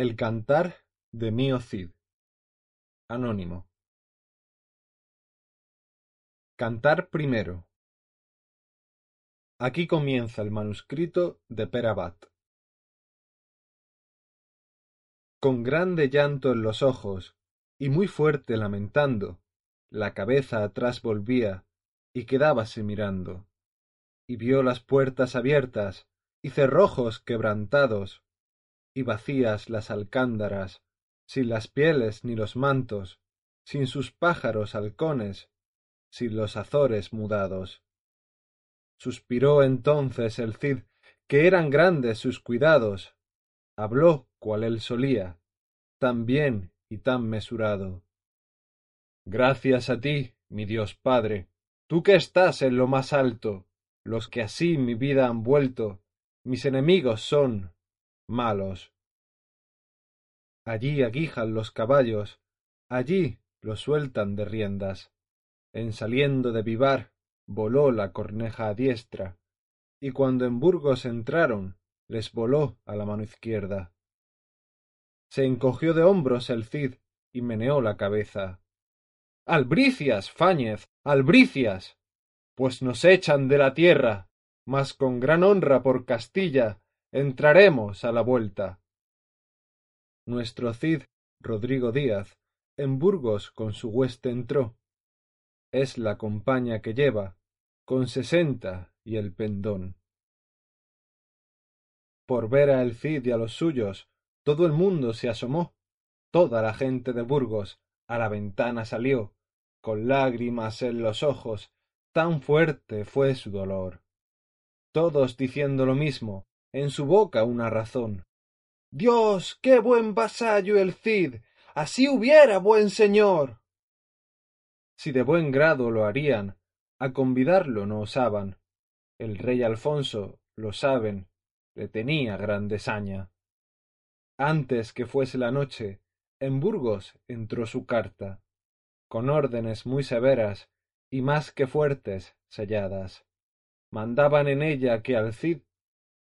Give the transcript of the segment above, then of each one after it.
El cantar de Mío Cid. Anónimo. Cantar primero. Aquí comienza el manuscrito de Pere Abad. Con grande llanto en los ojos, y muy fuerte lamentando, la cabeza atrás volvía, y quedábase mirando, y vio las puertas abiertas, y cerrojos quebrantados, y vacías las alcándaras, sin las pieles ni los mantos, sin sus pájaros halcones, sin los azores mudados. Suspiró entonces el Cid, que eran grandes sus cuidados, habló cual él solía, tan bien y tan mesurado. Gracias a ti, mi Dios Padre, tú que estás en lo más alto, los que así mi vida han vuelto, mis enemigos son malos. Allí aguijan los caballos, allí los sueltan de riendas. En saliendo de Vivar voló la corneja a diestra, y cuando en Burgos entraron, les voló a la mano izquierda. Se encogió de hombros el Cid y meneó la cabeza. Albricias, Fáñez, albricias. Pues nos echan de la tierra, mas con gran honra por Castilla entraremos a la vuelta. Nuestro Cid, Rodrigo Díaz, en Burgos con su hueste entró. Es la compaña que lleva, con sesenta y el pendón. Por ver a el Cid y a los suyos, todo el mundo se asomó, toda la gente de Burgos a la ventana salió, con lágrimas en los ojos, tan fuerte fue su dolor. Todos diciendo lo mismo, en su boca una razón. Dios, qué buen vasallo el Cid. Así hubiera buen señor. Si de buen grado lo harían, a convidarlo no osaban. El rey Alfonso, lo saben, le tenía gran desaña. Antes que fuese la noche, en Burgos entró su carta, con órdenes muy severas y más que fuertes selladas. Mandaban en ella que al Cid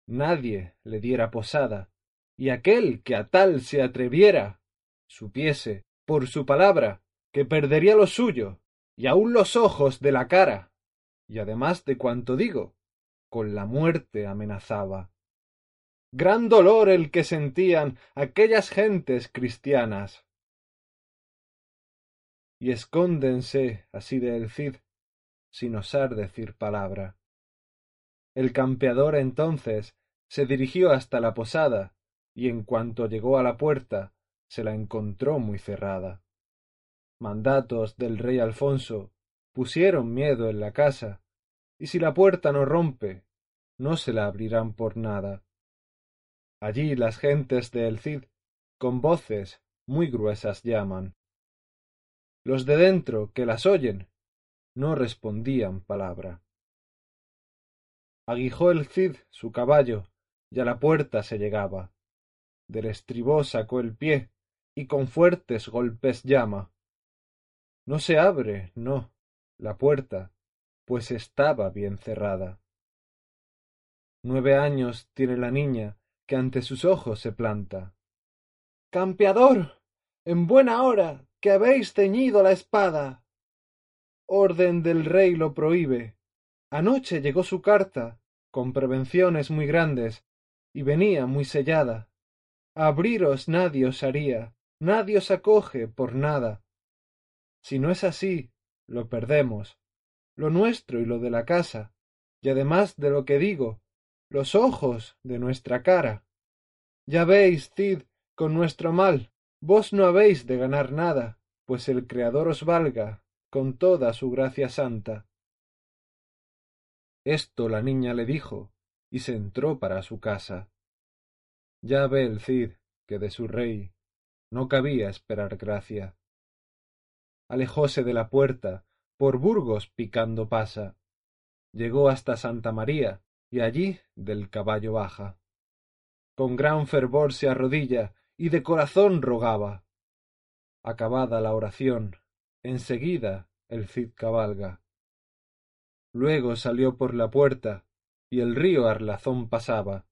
nadie le diera posada, y aquel que a tal se atreviera supiese, por su palabra, que perdería lo suyo, y aun los ojos de la cara, y además de cuanto digo, con la muerte amenazaba gran dolor el que sentían aquellas gentes cristianas. Y escóndense así del Cid, sin osar decir palabra. El campeador entonces se dirigió hasta la posada, y en cuanto llegó a la puerta, se la encontró muy cerrada. Mandatos del rey Alfonso pusieron miedo en la casa, y si la puerta no rompe, no se la abrirán por nada. Allí las gentes de El Cid con voces muy gruesas llaman. Los de dentro que las oyen no respondían palabra. Aguijó el Cid su caballo a la puerta se llegaba. Del estribó sacó el pie y con fuertes golpes llama. No se abre, no, la puerta, pues estaba bien cerrada. Nueve años tiene la niña que ante sus ojos se planta. Campeador, en buena hora que habéis ceñido la espada. Orden del rey lo prohíbe. Anoche llegó su carta, con prevenciones muy grandes, y venía muy sellada. Abriros nadie os haría, nadie os acoge por nada. Si no es así, lo perdemos, lo nuestro y lo de la casa, y además de lo que digo, los ojos de nuestra cara. Ya veis, Cid, con nuestro mal, vos no habéis de ganar nada, pues el Creador os valga con toda su gracia santa. Esto la niña le dijo, y se entró para su casa. Ya ve el Cid que de su rey no cabía esperar gracia. Alejóse de la puerta, por Burgos picando pasa. Llegó hasta Santa María, y allí del caballo baja. Con gran fervor se arrodilla y de corazón rogaba. Acabada la oración, enseguida el Cid cabalga. Luego salió por la puerta y el río Arlazón pasaba.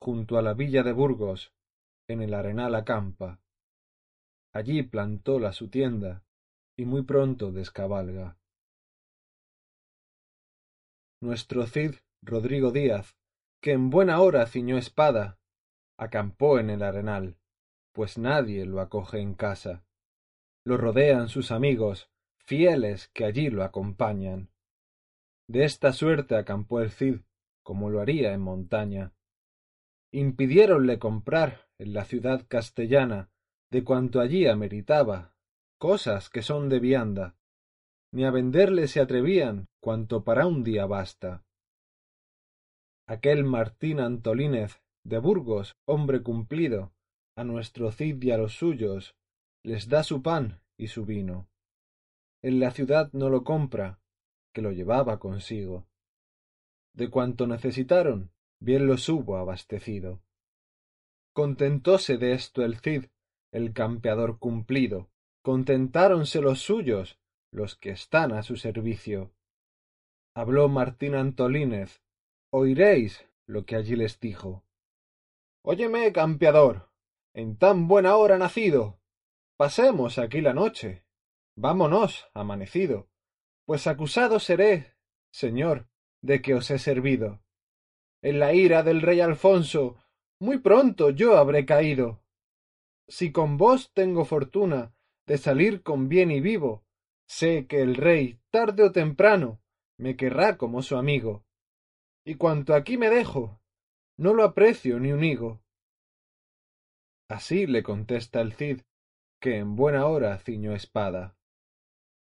Junto a la villa de Burgos en el arenal acampa. Allí plantóla su tienda y muy pronto descabalga. Nuestro Cid Rodrigo Díaz, que en buena hora ciñó espada, acampó en el arenal, pues nadie lo acoge en casa. Lo rodean sus amigos, fieles que allí lo acompañan. De esta suerte acampó el Cid, como lo haría en montaña. Impidiéronle comprar en la ciudad castellana de cuanto allí ameritaba, cosas que son de vianda, ni a venderle se atrevían cuanto para un día basta. Aquel Martín Antolínez de Burgos, hombre cumplido, a nuestro Cid y a los suyos, les da su pan y su vino. En la ciudad no lo compra, que lo llevaba consigo. De cuanto necesitaron, bien los hubo abastecido. Contentóse de esto el Cid, el campeador cumplido, contentáronse los suyos, los que están a su servicio. Habló Martín Antolínez, oiréis lo que allí les dijo. Óyeme, campeador, en tan buena hora nacido, pasemos aquí la noche, vámonos, amanecido, pues acusado seré, señor, de que os he servido. En la ira del rey Alfonso, muy pronto yo habré caído. Si con vos tengo fortuna de salir con bien y vivo, sé que el rey, tarde o temprano, me querrá como su amigo. Y cuanto aquí me dejo, no lo aprecio ni un higo. Así le contesta el Cid, que en buena hora ciñó espada.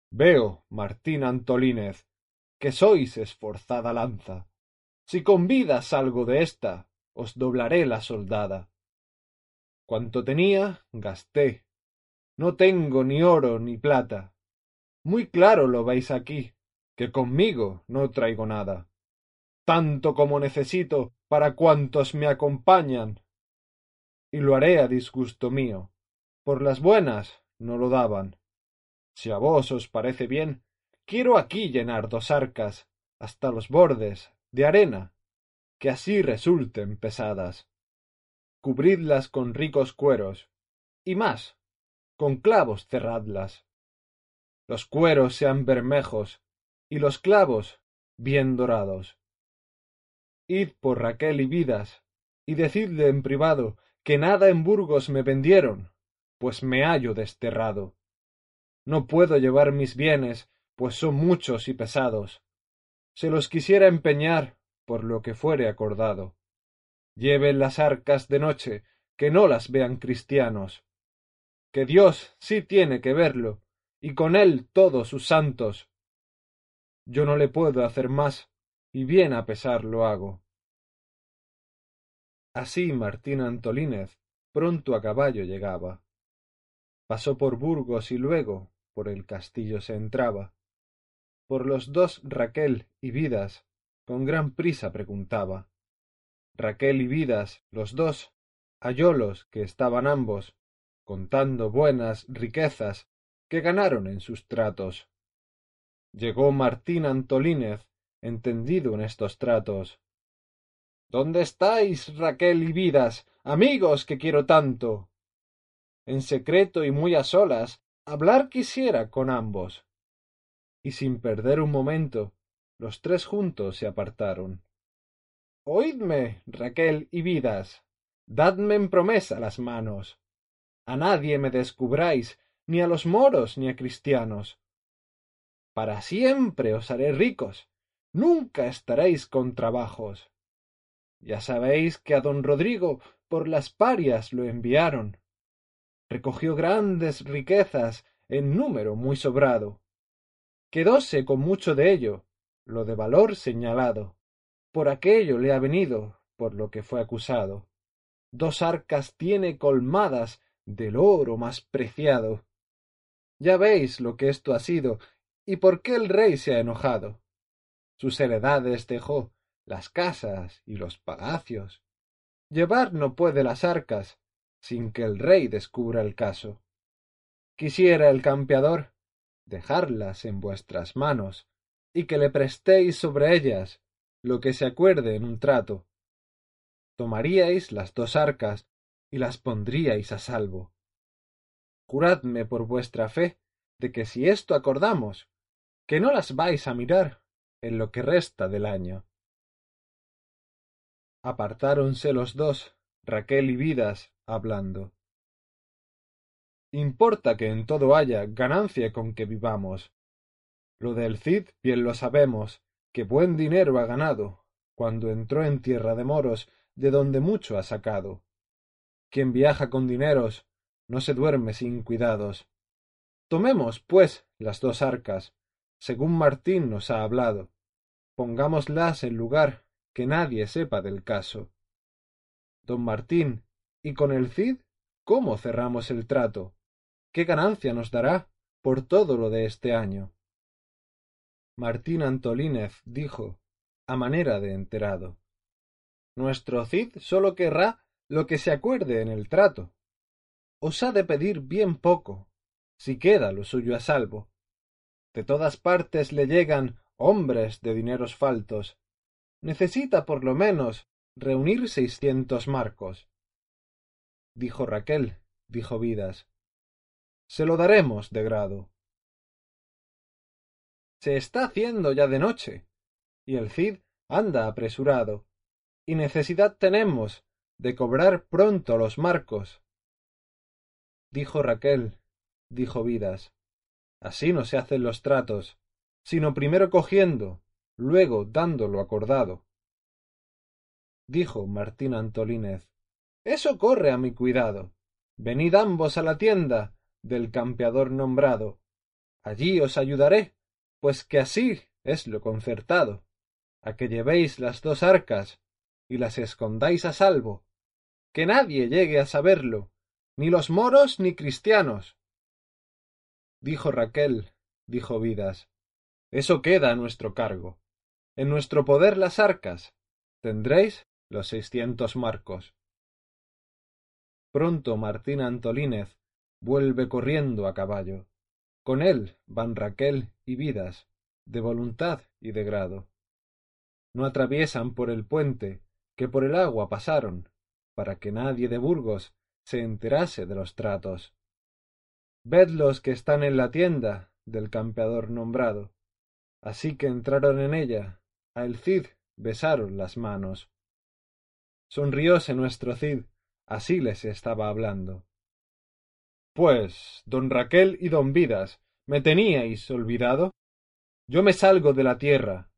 Veo, Martín Antolínez, que sois esforzada lanza. Si con vida salgo de ésta, os doblaré la soldada. Cuanto tenía, gasté. No tengo ni oro ni plata. Muy claro lo veis aquí, que conmigo no traigo nada. Tanto como necesito para cuantos me acompañan. Y lo haré a disgusto mío. Por las buenas no lo daban. Si a vos os parece bien, quiero aquí llenar dos arcas, hasta los bordes, de arena, que así resulten pesadas. Cubridlas con ricos cueros, y más, con clavos cerradlas. Los cueros sean bermejos, y los clavos bien dorados. Id por Raquel y Vidas, y decidle en privado que nada en Burgos me vendieron, pues me hallo desterrado. No puedo llevar mis bienes, pues son muchos y pesados. Se los quisiera empeñar, por lo que fuere acordado. Lleven las arcas de noche, que no las vean cristianos. Que Dios sí tiene que verlo, y con él todos sus santos. Yo no le puedo hacer más, y bien a pesar lo hago. Así Martín Antolínez pronto a caballo llegaba. Pasó por Burgos y luego, por el castillo se entraba. Por los dos Raquel y Vidas, con gran prisa preguntaba. Raquel y Vidas, los dos, hallólos que estaban ambos, contando buenas riquezas que ganaron en sus tratos. Llegó Martín Antolínez, entendido en estos tratos. ¿Dónde estáis, Raquel y Vidas, amigos que quiero tanto? En secreto y muy a solas hablar quisiera con ambos. Y sin perder un momento, los tres juntos se apartaron. Oídme, Raquel y Vidas, dadme en promesa las manos. A nadie me descubráis, ni a los moros ni a cristianos. Para siempre os haré ricos, nunca estaréis con trabajos. Ya sabéis que a don Rodrigo por las parias lo enviaron, recogió grandes riquezas en número muy sobrado. Quedóse con mucho de ello, lo de valor señalado. Por aquello le ha venido, por lo que fue acusado. Dos arcas tiene colmadas del oro más preciado. Ya veis lo que esto ha sido y por qué el rey se ha enojado. Sus heredades dejó, las casas y los palacios. Llevar no puede las arcas, sin que el rey descubra el caso. Quisiera el campeador dejarlas en vuestras manos, y que le prestéis sobre ellas lo que se acuerde en un trato. Tomaríais las dos arcas, y las pondríais a salvo. Juradme por vuestra fe de que si esto acordamos, que no las vais a mirar en lo que resta del año. Apartáronse los dos, Raquel y Vidas, hablando. Importa que en todo haya ganancia con que vivamos. Lo del Cid bien lo sabemos, que buen dinero ha ganado, cuando entró en tierra de moros, de donde mucho ha sacado. Quien viaja con dineros, no se duerme sin cuidados. Tomemos, pues, las dos arcas, según Martín nos ha hablado. Pongámoslas en lugar que nadie sepa del caso. Don Martín, ¿y con el Cid cómo cerramos el trato? ¿Qué ganancia nos dará por todo lo de este año? Martín Antolínez dijo, a manera de enterado. Nuestro Cid sólo querrá lo que se acuerde en el trato. Os ha de pedir bien poco, si queda lo suyo a salvo. De todas partes le llegan hombres de dineros faltos. Necesita por lo menos reunir seiscientos marcos. Dijo Raquel, dijo Vidas. Se lo daremos de grado. Se está haciendo ya de noche, y el Cid anda apresurado, y necesidad tenemos de cobrar pronto los marcos. Dijo Raquel, dijo Vidas, así no se hacen los tratos, sino primero cogiendo, luego dando lo acordado. Dijo Martín Antolínez, eso corre a mi cuidado. Venid ambos a la tienda del campeador nombrado. Allí os ayudaré, pues que así es lo concertado, a que llevéis las dos arcas y las escondáis a salvo, que nadie llegue a saberlo, ni los moros ni cristianos. Dijo Raquel, dijo Vidas, eso queda a nuestro cargo. En nuestro poder las arcas. Tendréis los seiscientos marcos. Pronto Martín Antolínez vuelve corriendo a caballo. Con él van Raquel y Vidas, de voluntad y de grado. No atraviesan por el puente, que por el agua pasaron, para que nadie de Burgos se enterase de los tratos. Ved los que están en la tienda del campeador nombrado. Así que entraron en ella, a el Cid besaron las manos. Sonrióse nuestro Cid, así les estaba hablando. Pues, don Raquel y don Vidas, ¿me teníais olvidado? Yo me salgo de la tierra,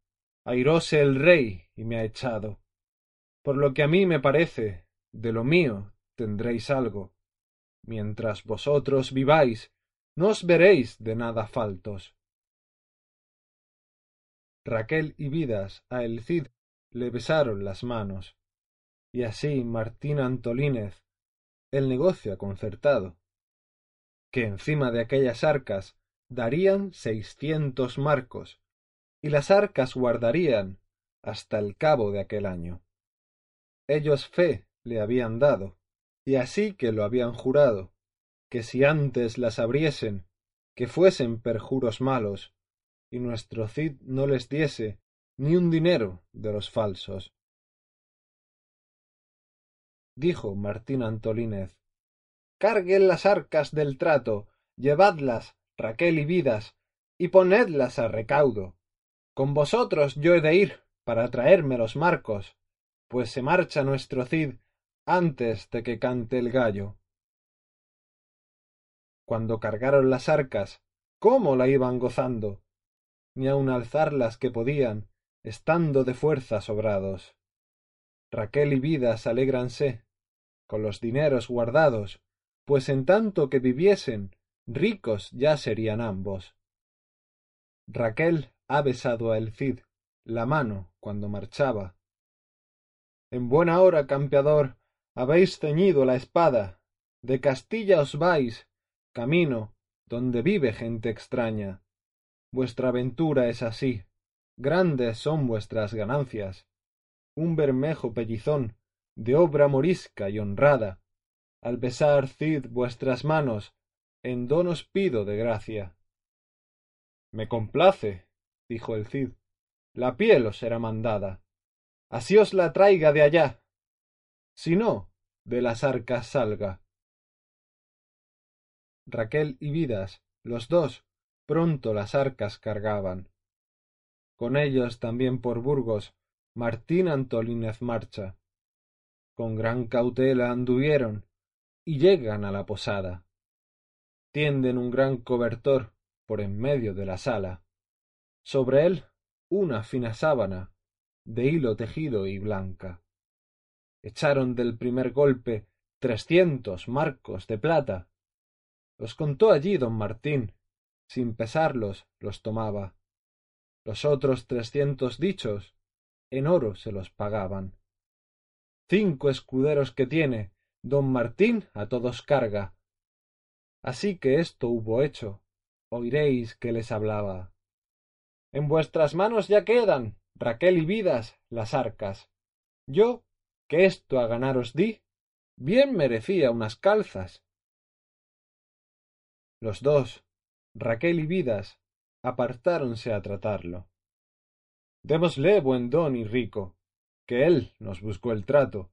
airóse el rey y me ha echado. Por lo que a mí me parece, de lo mío tendréis algo. Mientras vosotros viváis, no os veréis de nada faltos. Raquel y Vidas a el Cid le besaron las manos, y así Martín Antolínez el negocio concertado, que encima de aquellas arcas darían seiscientos marcos, y las arcas guardarían hasta el cabo de aquel año. Ellos fe le habían dado, y así que lo habían jurado, que si antes las abriesen, que fuesen perjuros malos, y nuestro Cid no les diese ni un dinero de los falsos. Dijo Martín Antolínez, carguen las arcas del trato, llevadlas, Raquel y Vidas, y ponedlas a recaudo. Con vosotros yo he de ir para traerme los marcos, pues se marcha nuestro Cid antes de que cante el gallo. Cuando cargaron las arcas, cómo la iban gozando, ni aun alzarlas que podían, estando de fuerza sobrados. Raquel y Vidas alégranse, con los dineros guardados, pues en tanto que viviesen, ricos ya serían ambos. Raquel ha besado a el Cid la mano cuando marchaba. En buena hora, campeador, habéis ceñido la espada, de Castilla os vais, camino, donde vive gente extraña. Vuestra aventura es así, grandes son vuestras ganancias. Un bermejo pellizón, de obra morisca y honrada, al besar Cid vuestras manos, en don os pido de gracia. Me complace, dijo el Cid, la piel os será mandada. Así os la traiga de allá. Si no, de las arcas salga. Raquel y Vidas, los dos, pronto las arcas cargaban. Con ellos también por Burgos Martín Antolínez marcha. Con gran cautela anduvieron y llegan a la posada. Tienden un gran cobertor por en medio de la sala. Sobre él una fina sábana de hilo tejido y blanca. Echaron del primer golpe trescientos marcos de plata. Los contó allí don Martín, sin pesarlos los tomaba. Los otros trescientos dichos en oro se los pagaban. Cinco escuderos que tiene, don Martín a todos carga. Así que esto hubo hecho, oiréis que les hablaba. En vuestras manos ya quedan, Raquel y Vidas, las arcas. Yo, que esto a ganaros di, bien merecía unas calzas. Los dos, Raquel y Vidas, apartáronse a tratarlo. Démosle buen don y rico, que él nos buscó el trato.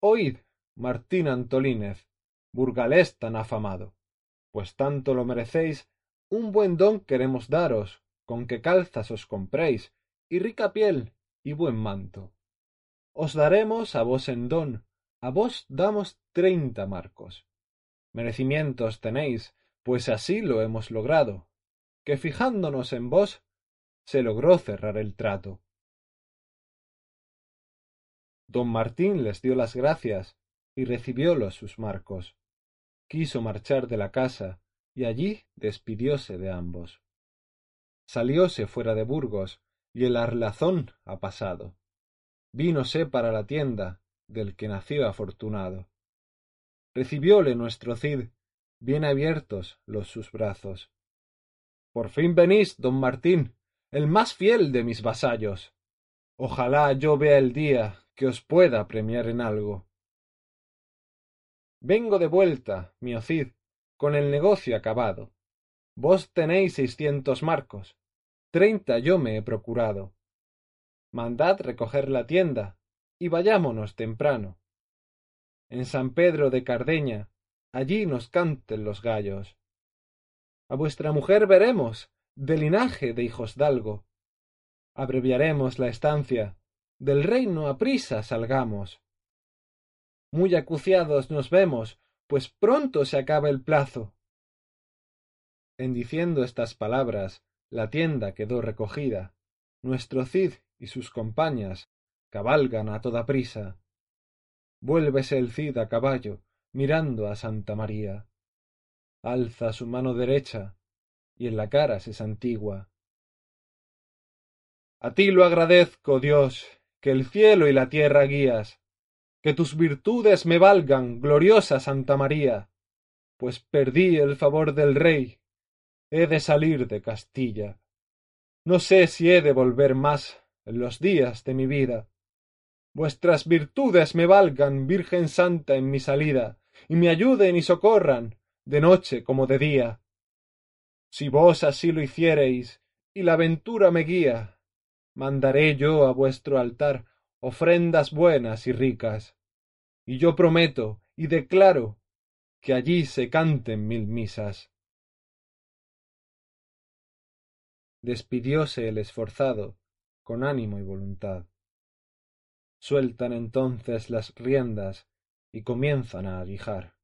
Oíd, Martín Antolínez, burgalés tan afamado, pues tanto lo merecéis, un buen don queremos daros, con que calzas os compréis, y rica piel, y buen manto. Os daremos a vos en don, a vos damos treinta marcos. Merecimientos tenéis, pues así lo hemos logrado, que fijándonos en vos se logró cerrar el trato. Don Martín les dio las gracias y recibiólos sus marcos. Quiso marchar de la casa y allí despidióse de ambos. Salióse fuera de Burgos y el arlazón ha pasado. Vínose para la tienda del que nació afortunado. Recibióle nuestro Cid, bien abiertos los sus brazos. Por fin venís, don Martín, el más fiel de mis vasallos. Ojalá yo vea el día que os pueda premiar en algo. Vengo de vuelta, mi Cid, con el negocio acabado. Vos tenéis seiscientos marcos, treinta yo me he procurado. Mandad recoger la tienda, y vayámonos temprano. En San Pedro de Cardeña, allí nos canten los gallos. A vuestra mujer veremos, de linaje de hijos dalgo. Abreviaremos la estancia, del reino a prisa salgamos. Muy acuciados nos vemos, pues pronto se acaba el plazo. En diciendo estas palabras, la tienda quedó recogida. Nuestro Cid y sus compañas cabalgan a toda prisa. Vuélvese el Cid a caballo, mirando a Santa María. Alza su mano derecha, y en la cara se santigua. A ti lo agradezco, Dios, que el cielo y la tierra guías, que tus virtudes me valgan, gloriosa Santa María, pues perdí el favor del rey, he de salir de Castilla. No sé si he de volver más en los días de mi vida. Vuestras virtudes me valgan, Virgen Santa, en mi salida, y me ayuden y socorran, de noche como de día. Si vos así lo hiciereis, y la ventura me guía, mandaré yo a vuestro altar ofrendas buenas y ricas, y yo prometo y declaro que allí se canten mil misas. Despidióse el esforzado con ánimo y voluntad. Sueltan entonces las riendas y comienzan a aguijar.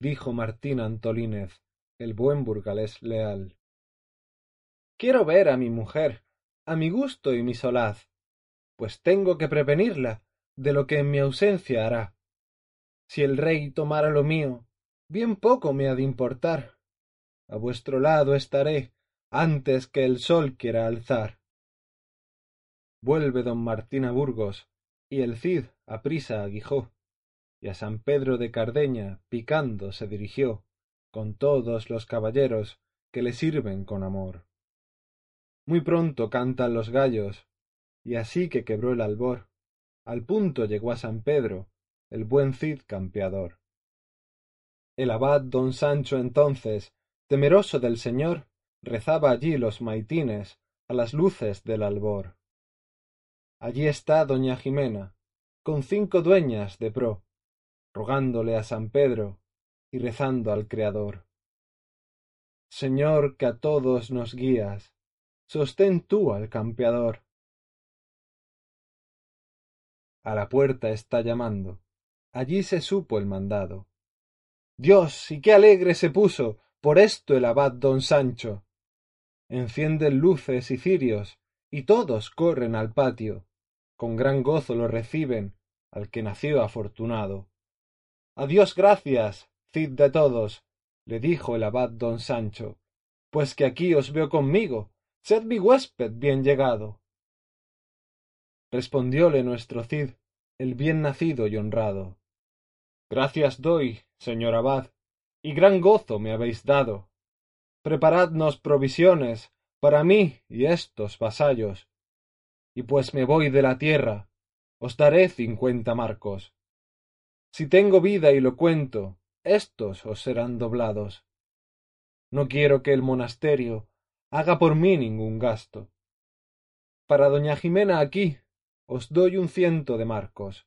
Dijo Martín Antolínez el buen burgalés leal. Quiero ver a mi mujer, a mi gusto y mi solaz, pues tengo que prevenirla de lo que en mi ausencia hará. Si el rey tomara lo mío, bien poco me ha de importar. A vuestro lado estaré antes que el sol quiera alzar. Vuelve don Martín a Burgos, y el Cid a prisa aguijó, y a San Pedro de Cardeña picando se dirigió con todos los caballeros que le sirven con amor. Muy pronto cantan los gallos, y así que quebró el albor, al punto llegó a San Pedro el buen Cid campeador. El abad don Sancho entonces, temeroso del Señor, rezaba allí los maitines a las luces del albor. Allí está doña Jimena, con cinco dueñas de pro, rogándole a San Pedro y rezando al Creador. Señor que a todos nos guías, sostén tú al campeador. A la puerta está llamando, allí se supo el mandado. Dios, y qué alegre se puso por esto el abad don Sancho. Encienden luces y cirios, y todos corren al patio. Con gran gozo lo reciben al que nació afortunado. Adiós gracias, Cid de todos, le dijo el abad don Sancho, pues que aquí os veo conmigo, sed mi huésped bien llegado. Respondióle nuestro Cid, el bien nacido y honrado. Gracias doy, señor abad, y gran gozo me habéis dado. Preparadnos provisiones para mí y estos vasallos, y pues me voy de la tierra, os daré cincuenta marcos. Si tengo vida y lo cuento, éstos os serán doblados. No quiero que el monasterio haga por mí ningún gasto. Para doña Jimena aquí os doy un ciento de marcos,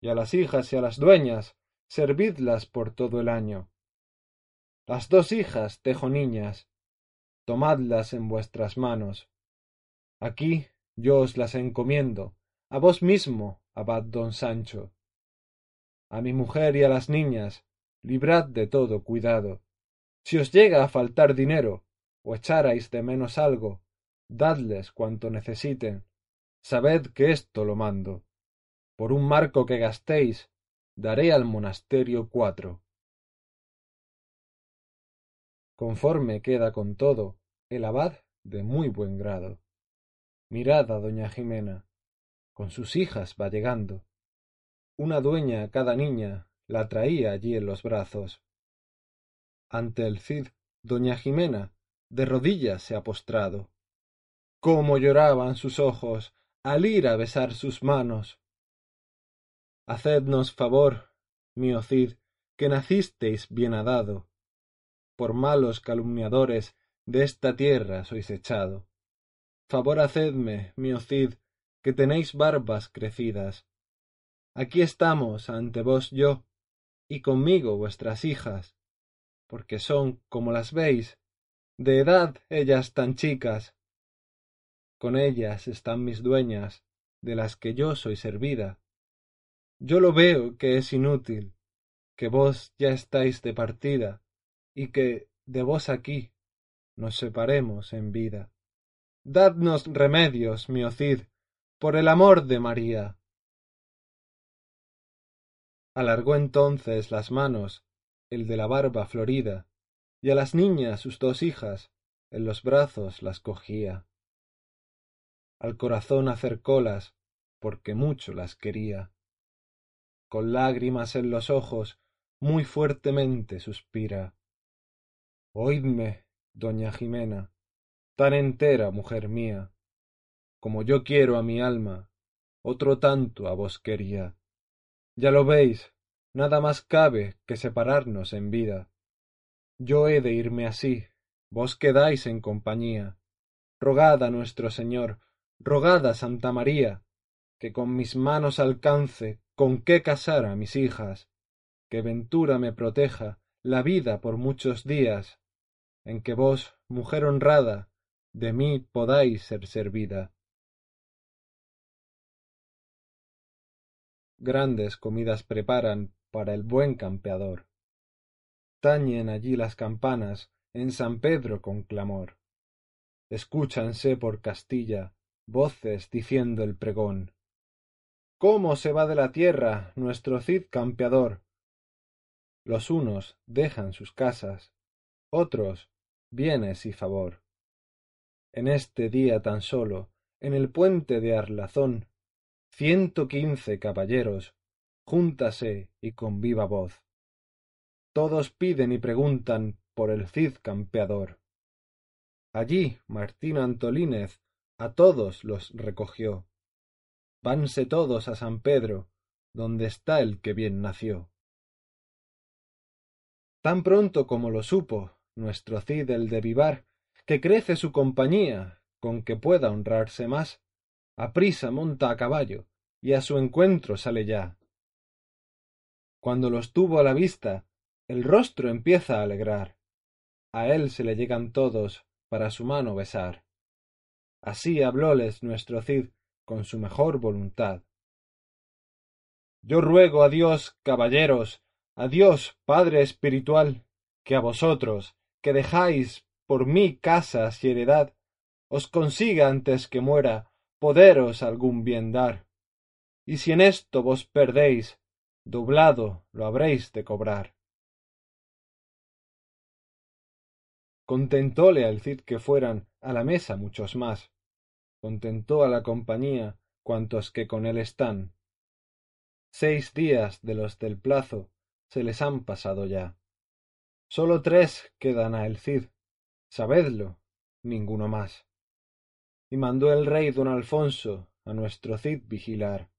y a las hijas y a las dueñas servidlas por todo el año. Las dos hijas tejo niñas, tomadlas en vuestras manos. Aquí yo os las encomiendo, a vos mismo, abad don Sancho. A mi mujer y a las niñas, librad de todo cuidado. Si os llega a faltar dinero, o echarais de menos algo, dadles cuanto necesiten. Sabed que esto lo mando. Por un marco que gastéis, daré al monasterio cuatro. Conforme queda con todo, el abad de muy buen grado. Mirad a doña Jimena, con sus hijas va llegando. Una dueña cada niña la traía allí en los brazos. Ante el Cid, doña Jimena, de rodillas se ha postrado. Cómo lloraban sus ojos al ir a besar sus manos. Hacednos favor, mío Cid, que nacisteis bien adado. Por malos calumniadores de esta tierra sois echado. Favor hacedme, mío Cid, que tenéis barbas crecidas. Aquí estamos ante vos yo, y conmigo vuestras hijas, porque son, como las veis, de edad ellas tan chicas. Con ellas están mis dueñas, de las que yo soy servida. Yo lo veo que es inútil, que vos ya estáis de partida, y que de vos aquí nos separemos en vida. Dadnos remedios, mi Cid, por el amor de María. Alargó entonces las manos el de la barba florida, y a las niñas sus dos hijas en los brazos las cogía. Al corazón acercólas, porque mucho las quería. Con lágrimas en los ojos, muy fuertemente suspira. Oídme, doña Jimena, tan entera mujer mía, como yo quiero a mi alma, otro tanto a vos quería. Ya lo veis, nada más cabe que separarnos en vida. Yo he de irme así, vos quedáis en compañía. Rogad a nuestro Señor, rogad a Santa María, que con mis manos alcance con qué casar a mis hijas, que ventura me proteja la vida por muchos días, en que vos, mujer honrada, de mí podáis ser servida. Grandes comidas preparan para el buen campeador. Tañen allí las campanas en San Pedro con clamor. Escúchanse por Castilla voces diciendo el pregón. ¿Cómo se va de la tierra nuestro Cid campeador? Los unos dejan sus casas, otros bienes y favor. En este día tan solo, en el puente de Arlazón, ciento quince caballeros, júntase y con viva voz. Todos piden y preguntan por el Cid campeador. Allí Martín Antolínez a todos los recogió. Vanse todos a San Pedro, donde está el que bien nació. Tan pronto como lo supo nuestro Cid el de Vivar, que crece su compañía, con que pueda honrarse más, aprisa monta a caballo, y a su encuentro sale ya. cuando los tuvo a la vista, el rostro empieza a alegrar. A él se le llegan todos para su mano besar. Así hablóles nuestro Cid con su mejor voluntad. Yo ruego a Dios, caballeros, a Dios, Padre espiritual, que a vosotros, que dejáis por mí casas y heredad, os consiga antes que muera poderos algún bien dar. Y si en esto vos perdéis, doblado lo habréis de cobrar. Contentóle al Cid que fueran a la mesa muchos más, contentó a la compañía cuantos que con él están. Seis días de los del plazo se les han pasado ya. Sólo tres quedan a el Cid, sabedlo, ninguno más. Y mandó el rey don Alfonso a nuestro Cid vigilar,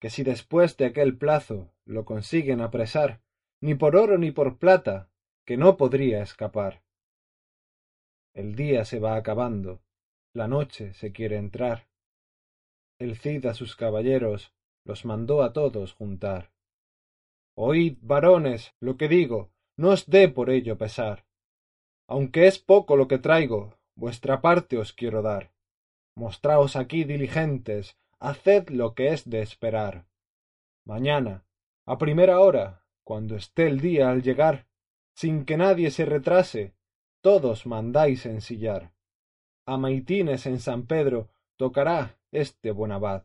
que si después de aquel plazo lo consiguen apresar, ni por oro ni por plata, que no podría escapar. El día se va acabando, la noche se quiere entrar. El Cid a sus caballeros los mandó a todos juntar. Oíd, varones, lo que digo, no os dé por ello pesar. Aunque es poco lo que traigo, vuestra parte os quiero dar. Mostraos aquí diligentes, haced lo que es de esperar. Mañana, a primera hora, cuando esté el día al llegar, sin que nadie se retrase, todos mandáis ensillar. A maitines en San Pedro tocará este buen abad.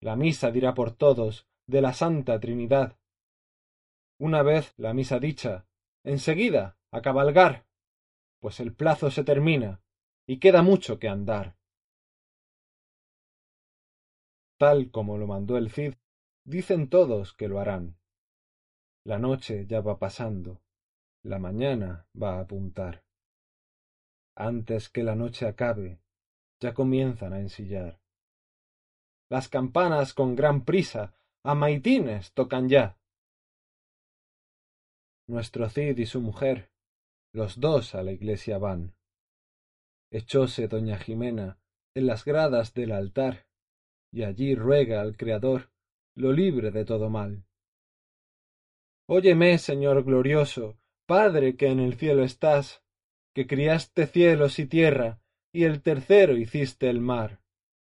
La misa dirá por todos de la Santa Trinidad. Una vez la misa dicha, enseguida a cabalgar, pues el plazo se termina y queda mucho que andar. Tal como lo mandó el Cid, dicen todos que lo harán. La noche ya va pasando la mañana va a apuntar. Antes que la noche acabe, ya comienzan a ensillar. Las campanas con gran prisa a maitines tocan ya. Nuestro Cid y su mujer, los dos a la iglesia van. Echóse doña Jimena en las gradas del altar, y allí ruega al Creador lo libre de todo mal. Óyeme, Señor glorioso, Padre que en el cielo estás, que criaste cielos y tierra, y el tercero hiciste el mar,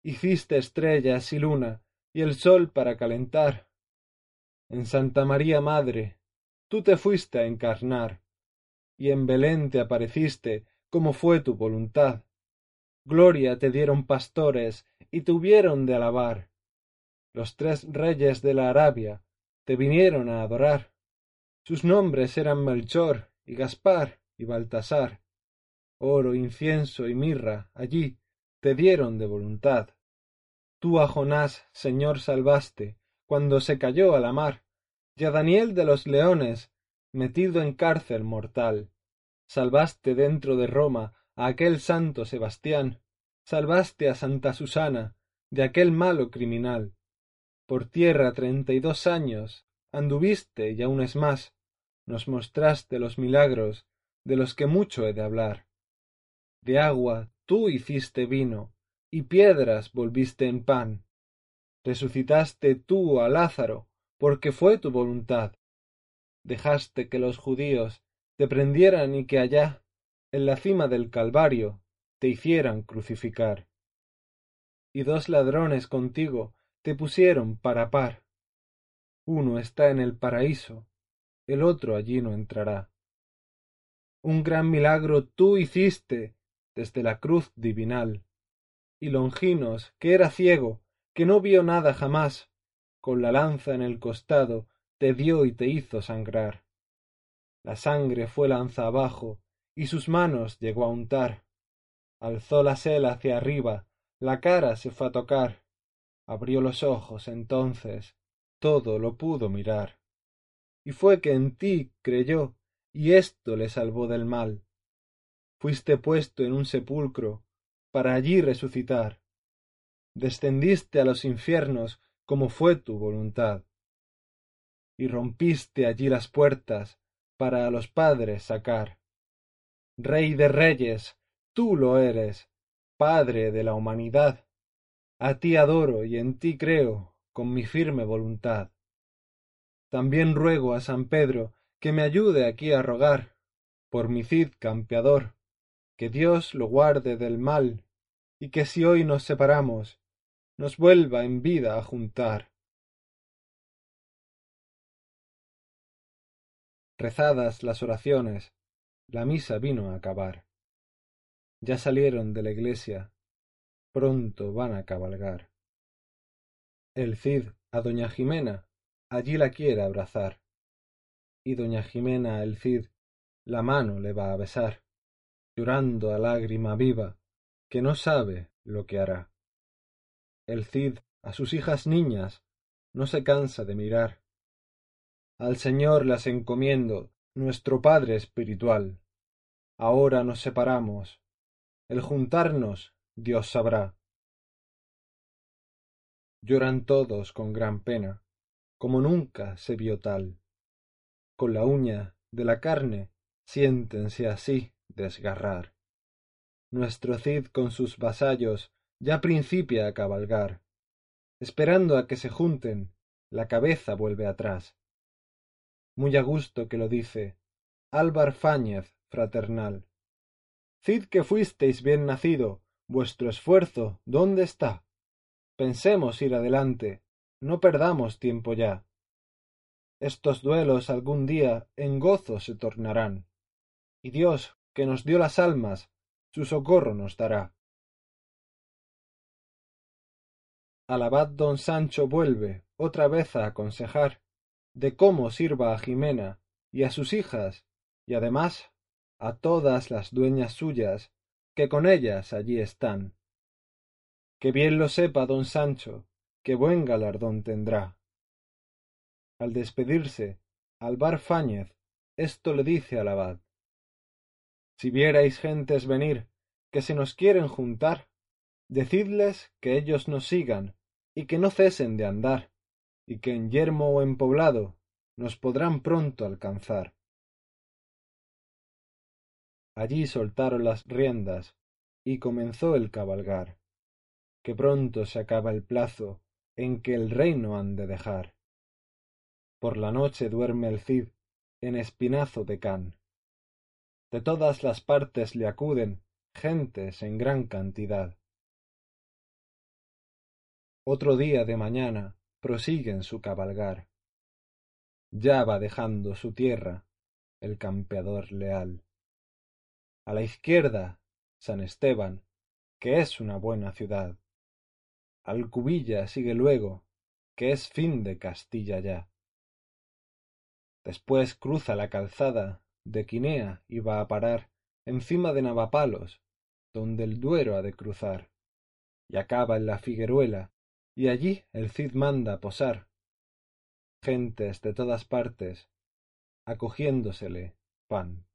hiciste estrellas y luna, y el sol para calentar. En Santa María Madre, tú te fuiste a encarnar, y en Belén te apareciste como fue tu voluntad. Gloria te dieron pastores y tuvieron de alabar. Los tres reyes de la Arabia te vinieron a adorar. Sus nombres eran Melchor y Gaspar y Baltasar. Oro, incienso y mirra allí te dieron de voluntad. Tú a Jonás, Señor, salvaste, cuando se cayó a la mar, y a Daniel de los leones, metido en cárcel mortal. Salvaste dentro de Roma a aquel santo Sebastián, salvaste a Santa Susana de aquel malo criminal. Por tierra treinta y dos años anduviste y aun es más, nos mostraste los milagros de los que mucho he de hablar. De agua tú hiciste vino, y piedras volviste en pan. Resucitaste tú a Lázaro, porque fue tu voluntad. Dejaste que los judíos te prendieran y que allá, en la cima del Calvario, te hicieran crucificar. Y dos ladrones contigo te pusieron para par. Uno está en el paraíso el otro allí no entrará. Un gran milagro tú hiciste desde la cruz divinal. Y Longinos, que era ciego, que no vio nada jamás, con la lanza en el costado te dio y te hizo sangrar. La sangre fue lanza abajo, y sus manos llegó a untar. Alzó la sela hacia arriba, la cara se fue a tocar. Abrió los ojos entonces, todo lo pudo mirar y fue que en ti creyó, y esto le salvó del mal. Fuiste puesto en un sepulcro, para allí resucitar. Descendiste a los infiernos como fue tu voluntad. Y rompiste allí las puertas para a los padres sacar. Rey de reyes, tú lo eres, Padre de la humanidad. A ti adoro y en ti creo con mi firme voluntad también ruego a San Pedro que me ayude aquí a rogar, por mi Cid campeador, que Dios lo guarde del mal, y que si hoy nos separamos, nos vuelva en vida a juntar. Rezadas las oraciones, la misa vino a acabar. Ya salieron de la iglesia, pronto van a cabalgar. El Cid a doña Jimena allí la quiere abrazar, y doña Jimena el Cid la mano le va a besar, llorando a lágrima viva, que no sabe lo que hará. El Cid a sus hijas niñas no se cansa de mirar. Al Señor las encomiendo, nuestro Padre espiritual. Ahora nos separamos. El juntarnos Dios sabrá. Lloran todos con gran pena, como nunca se vio tal. Con la uña de la carne siéntense así desgarrar. Nuestro Cid con sus vasallos ya principia a cabalgar. Esperando a que se junten, la cabeza vuelve atrás. Muy a gusto que lo dice, Álvar Fáñez, fraternal. Cid que fuisteis bien nacido, vuestro esfuerzo, ¿dónde está? Pensemos ir adelante, no perdamos tiempo ya. Estos duelos algún día en gozo se tornarán, y Dios, que nos dio las almas, su socorro nos dará. Al abad don Sancho vuelve otra vez a aconsejar de cómo sirva a Jimena y a sus hijas, y además a todas las dueñas suyas que con ellas allí están. Que bien lo sepa don Sancho, que buen galardón tendrá. Al despedirse, Alvar Fáñez esto le dice al abad. Si vierais gentes venir que se nos quieren juntar, decidles que ellos nos sigan y que no cesen de andar, y que en yermo o en poblado nos podrán pronto alcanzar. Allí soltaron las riendas y comenzó el cabalgar, que pronto se acaba el plazo en que el reino han de dejar. Por la noche duerme el Cid en espinazo de can. De todas las partes le acuden gentes en gran cantidad. Otro día de mañana prosiguen su cabalgar. Ya va dejando su tierra el campeador leal. A la izquierda, San Esteban, que es una buena ciudad. Alcubilla sigue luego, que es fin de Castilla ya. Después cruza la calzada de Quinea y va a parar encima de Navapalos, donde el Duero ha de cruzar, y acaba en la Figueruela, y allí el Cid manda posar. Gentes de todas partes, acogiéndosele pan.